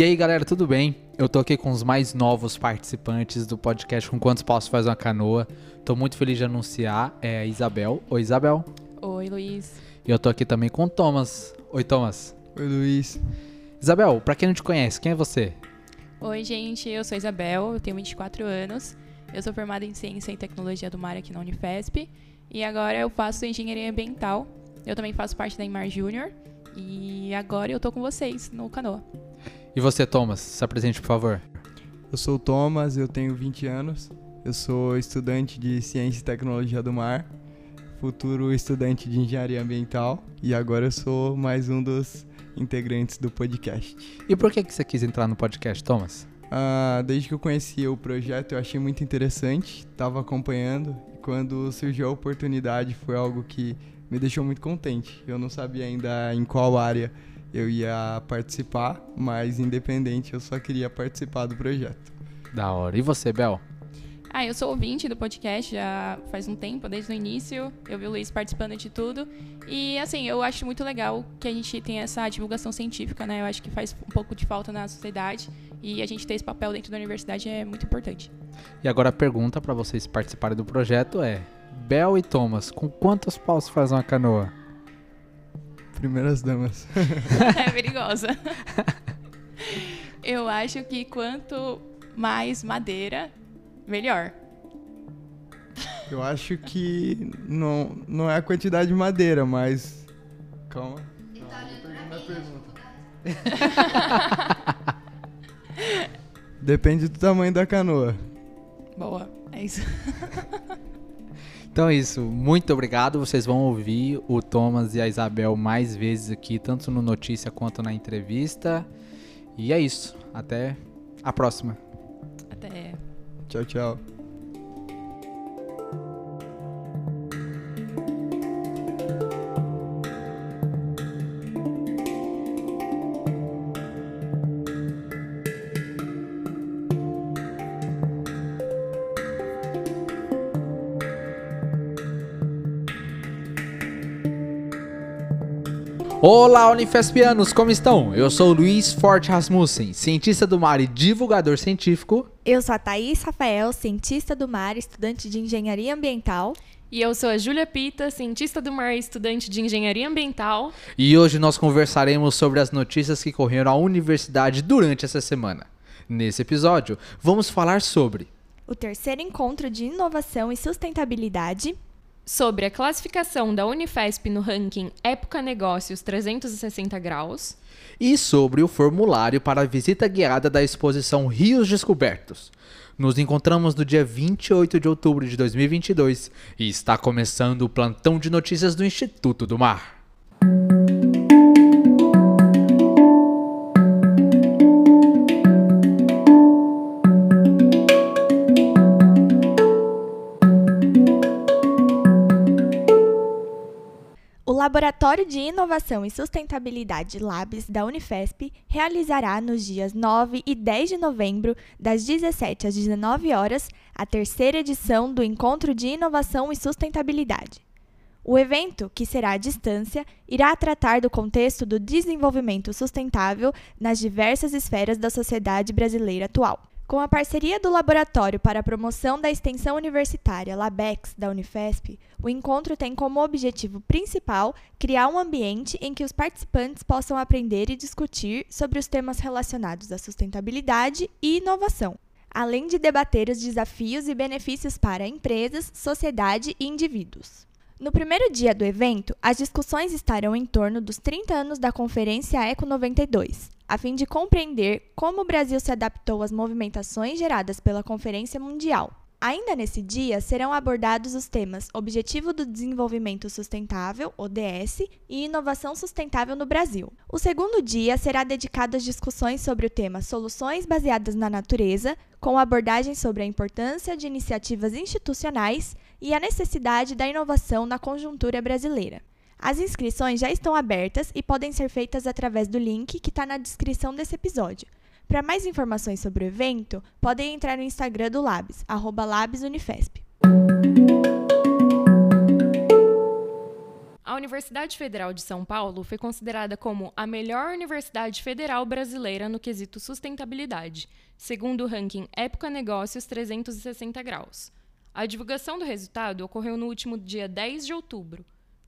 E aí, galera, tudo bem? Eu tô aqui com os mais novos participantes do podcast Com Quantos Passos Faz uma Canoa. Tô muito feliz de anunciar, é a Isabel. Oi, Isabel. Oi, Luiz. E eu tô aqui também com o Thomas. Oi, Thomas. Oi, Luiz. Isabel, pra quem não te conhece, quem é você? Oi, gente, eu sou Isabel, eu tenho 24 anos. Eu sou formada em Ciência e Tecnologia do Mar aqui na Unifesp. E agora eu faço Engenharia Ambiental. Eu também faço parte da Imar Júnior. E agora eu tô com vocês no Canoa. E você, Thomas? Se apresente, por favor. Eu sou o Thomas, eu tenho 20 anos. Eu sou estudante de Ciência e Tecnologia do Mar, futuro estudante de Engenharia Ambiental e agora eu sou mais um dos integrantes do podcast. E por que, que você quis entrar no podcast, Thomas? Ah, desde que eu conheci o projeto, eu achei muito interessante, estava acompanhando e quando surgiu a oportunidade foi algo que me deixou muito contente. Eu não sabia ainda em qual área eu ia participar, mas independente, eu só queria participar do projeto. Da hora. E você, Bel? Ah, eu sou ouvinte do podcast já faz um tempo, desde o início. Eu vi o Luiz participando de tudo. E, assim, eu acho muito legal que a gente tenha essa divulgação científica, né? Eu acho que faz um pouco de falta na sociedade. E a gente ter esse papel dentro da universidade é muito importante. E agora a pergunta para vocês participarem do projeto é: Bel e Thomas, com quantos paus faz uma canoa? Primeiras damas. é perigosa. Eu acho que quanto mais madeira, melhor. Eu acho que não, não é a quantidade de madeira, mas. Calma. Depende do tamanho da canoa. Boa, é isso. Então é isso, muito obrigado. Vocês vão ouvir o Thomas e a Isabel mais vezes aqui, tanto no notícia quanto na entrevista. E é isso, até a próxima. Até. Tchau, tchau. Olá, Unifespianos, como estão? Eu sou Luiz Forte Rasmussen, cientista do mar e divulgador científico. Eu sou a Thaís Rafael, cientista do mar, estudante de engenharia ambiental. E eu sou a Júlia Pita, cientista do mar e estudante de engenharia ambiental. E hoje nós conversaremos sobre as notícias que correram à universidade durante essa semana. Nesse episódio, vamos falar sobre o terceiro encontro de inovação e sustentabilidade, sobre a classificação da Unifesp no ranking Época Negócios 360 Graus e sobre o formulário para a visita guiada da exposição Rios Descobertos. Nos encontramos no dia 28 de outubro de 2022 e está começando o plantão de notícias do Instituto do Mar. Laboratório de Inovação e Sustentabilidade Labs da Unifesp realizará nos dias 9 e 10 de novembro, das 17 às 19 horas, a terceira edição do Encontro de Inovação e Sustentabilidade. O evento, que será à distância, irá tratar do contexto do desenvolvimento sustentável nas diversas esferas da sociedade brasileira atual. Com a parceria do Laboratório para a Promoção da Extensão Universitária LABEX da Unifesp, o encontro tem como objetivo principal criar um ambiente em que os participantes possam aprender e discutir sobre os temas relacionados à sustentabilidade e inovação, além de debater os desafios e benefícios para empresas, sociedade e indivíduos. No primeiro dia do evento, as discussões estarão em torno dos 30 anos da Conferência Eco 92, a fim de compreender como o Brasil se adaptou às movimentações geradas pela Conferência Mundial. Ainda nesse dia, serão abordados os temas Objetivo do Desenvolvimento Sustentável, ODS, e Inovação Sustentável no Brasil. O segundo dia será dedicado às discussões sobre o tema Soluções baseadas na natureza, com abordagem sobre a importância de iniciativas institucionais e a necessidade da inovação na conjuntura brasileira. As inscrições já estão abertas e podem ser feitas através do link que está na descrição desse episódio. Para mais informações sobre o evento, podem entrar no Instagram do Labs, @labsunifesp. A Universidade Federal de São Paulo foi considerada como a melhor universidade federal brasileira no quesito sustentabilidade, segundo o ranking Época Negócios 360 Graus. A divulgação do resultado ocorreu no último dia 10 de outubro.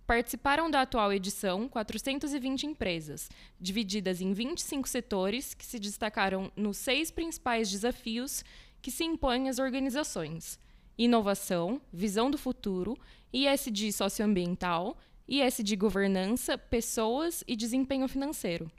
Participaram da atual edição 420 empresas, divididas em 25 setores que se destacaram nos seis principais desafios que se impõem às organizações: inovação, visão do futuro, ISD socioambiental, ISD governança, pessoas e desempenho financeiro.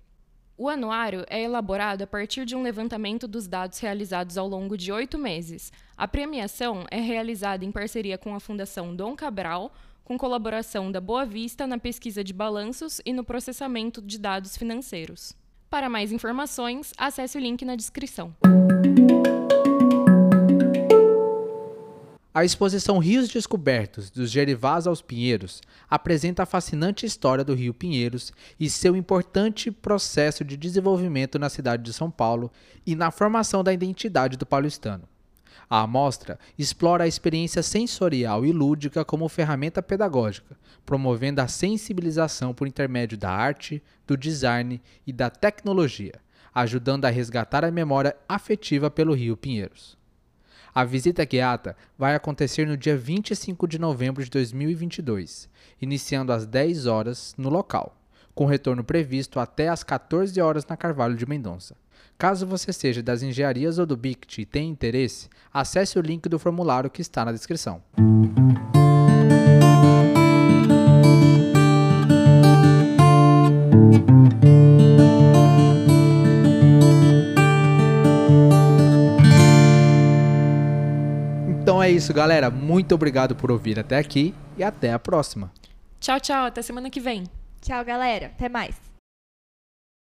O anuário é elaborado a partir de um levantamento dos dados realizados ao longo de oito meses. A premiação é realizada em parceria com a Fundação Dom Cabral, com colaboração da Boa Vista na pesquisa de balanços e no processamento de dados financeiros. Para mais informações, acesse o link na descrição. A exposição Rios Descobertos, dos Gerivás aos Pinheiros, apresenta a fascinante história do Rio Pinheiros e seu importante processo de desenvolvimento na cidade de São Paulo e na formação da identidade do paulistano. A amostra explora a experiência sensorial e lúdica como ferramenta pedagógica, promovendo a sensibilização por intermédio da arte, do design e da tecnologia, ajudando a resgatar a memória afetiva pelo Rio Pinheiros. A visita guiada vai acontecer no dia 25 de novembro de 2022, iniciando às 10 horas no local, com retorno previsto até às 14 horas na Carvalho de Mendonça. Caso você seja das engenharias ou do BICT e tenha interesse, acesse o link do formulário que está na descrição. Então é isso, galera. Muito obrigado por ouvir até aqui e até a próxima. Tchau, tchau, até semana que vem. Tchau, galera. Até mais.